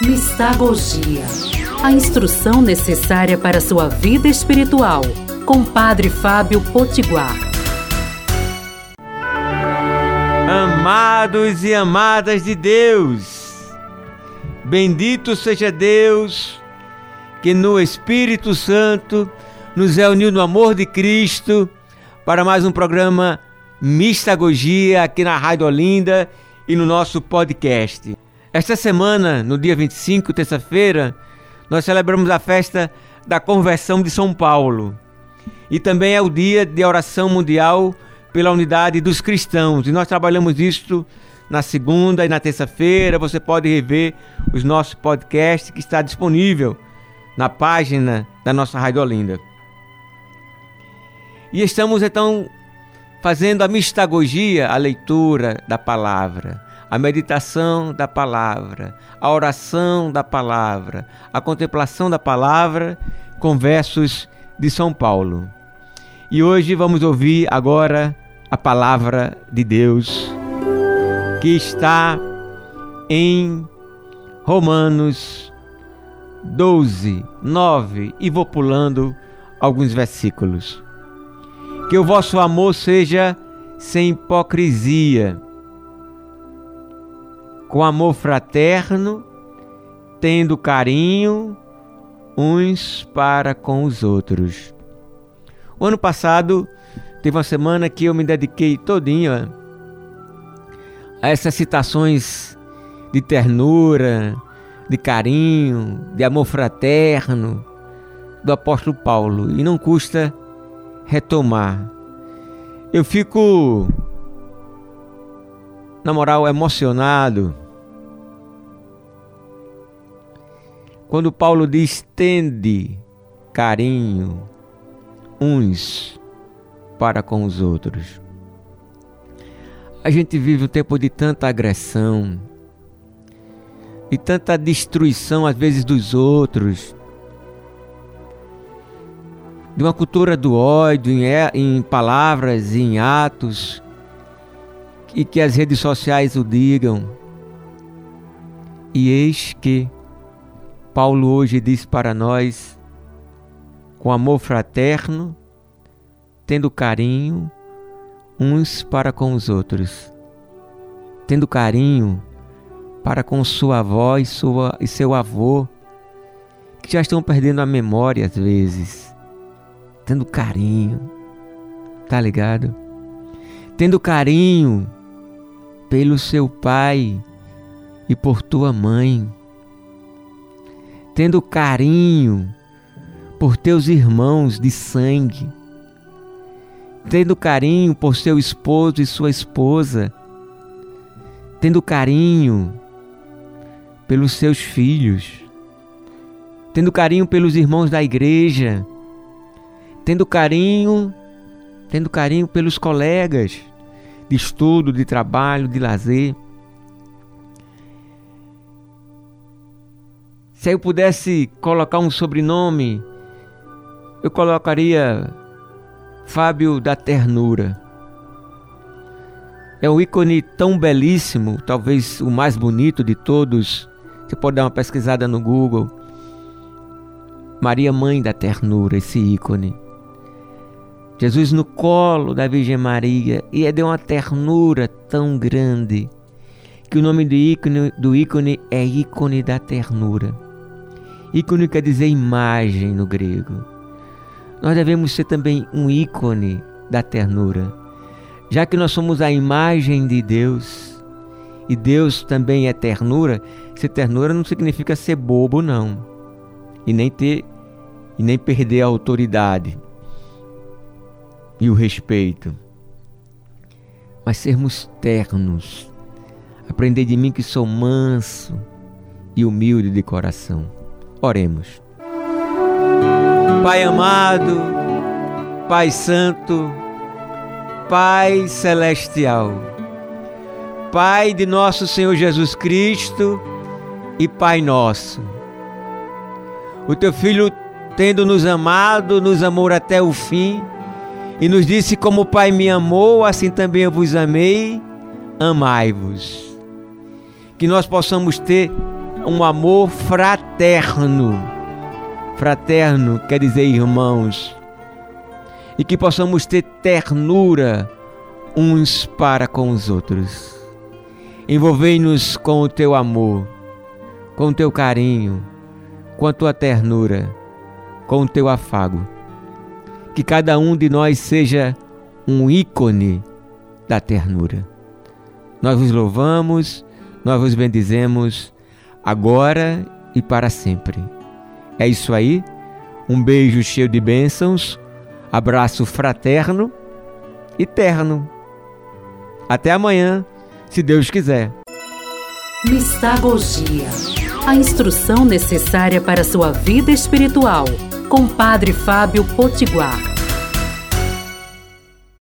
Mistagogia. A instrução necessária para sua vida espiritual. Com Padre Fábio Potiguar. Amados e amadas de Deus, bendito seja Deus que no Espírito Santo nos reuniu no amor de Cristo para mais um programa Mistagogia aqui na Rádio Olinda e no nosso podcast. Esta semana, no dia 25, terça-feira, nós celebramos a festa da conversão de São Paulo. E também é o dia de oração mundial pela unidade dos cristãos. E nós trabalhamos isto na segunda e na terça-feira. Você pode rever os nossos podcasts que está disponível na página da nossa Rádio Olinda. E estamos então fazendo a mistagogia, a leitura da palavra a meditação da palavra, a oração da palavra, a contemplação da palavra com versos de São Paulo. E hoje vamos ouvir agora a palavra de Deus que está em Romanos 12, 9 e vou pulando alguns versículos. Que o vosso amor seja sem hipocrisia com amor fraterno, tendo carinho uns para com os outros. O ano passado teve uma semana que eu me dediquei todinha a essas citações de ternura, de carinho, de amor fraterno do apóstolo Paulo e não custa retomar. Eu fico na moral, emocionado. Quando Paulo diz: tende carinho uns para com os outros. A gente vive um tempo de tanta agressão, e tanta destruição, às vezes, dos outros, de uma cultura do ódio em, em palavras e em atos e que as redes sociais o digam. E eis que Paulo hoje diz para nós, com amor fraterno, tendo carinho uns para com os outros, tendo carinho para com sua avó e, sua, e seu avô, que já estão perdendo a memória às vezes, tendo carinho, tá ligado? Tendo carinho pelo seu pai e por tua mãe, tendo carinho por teus irmãos de sangue, tendo carinho por seu esposo e sua esposa, tendo carinho pelos seus filhos, tendo carinho pelos irmãos da igreja, tendo carinho, tendo carinho pelos colegas, de estudo, de trabalho, de lazer. Se eu pudesse colocar um sobrenome, eu colocaria Fábio da Ternura. É um ícone tão belíssimo, talvez o mais bonito de todos. Você pode dar uma pesquisada no Google. Maria, Mãe da Ternura, esse ícone. Jesus no colo da Virgem Maria e é de uma ternura tão grande que o nome do ícone, do ícone é ícone da ternura. Ícone quer dizer imagem no grego. Nós devemos ser também um ícone da ternura, já que nós somos a imagem de Deus e Deus também é ternura. Ser ternura não significa ser bobo, não, e nem ter e nem perder a autoridade e o respeito, mas sermos ternos. Aprender de mim que sou manso e humilde de coração. Oremos. Pai amado, Pai Santo, Pai Celestial, Pai de nosso Senhor Jesus Cristo e Pai nosso. O teu Filho, tendo nos amado, nos amou até o fim e nos disse: Como o Pai me amou, assim também eu vos amei, amai-vos. Que nós possamos ter um amor fraterno. Fraterno quer dizer irmãos. E que possamos ter ternura uns para com os outros. Envolvei-nos com o teu amor, com o teu carinho, com a tua ternura, com o teu afago. Que cada um de nós seja um ícone da ternura. Nós vos louvamos, nós vos bendizemos, agora e para sempre. É isso aí. Um beijo cheio de bênçãos, abraço fraterno e terno. Até amanhã, se Deus quiser. Mistagogia a instrução necessária para sua vida espiritual, com Padre Fábio Potiguar.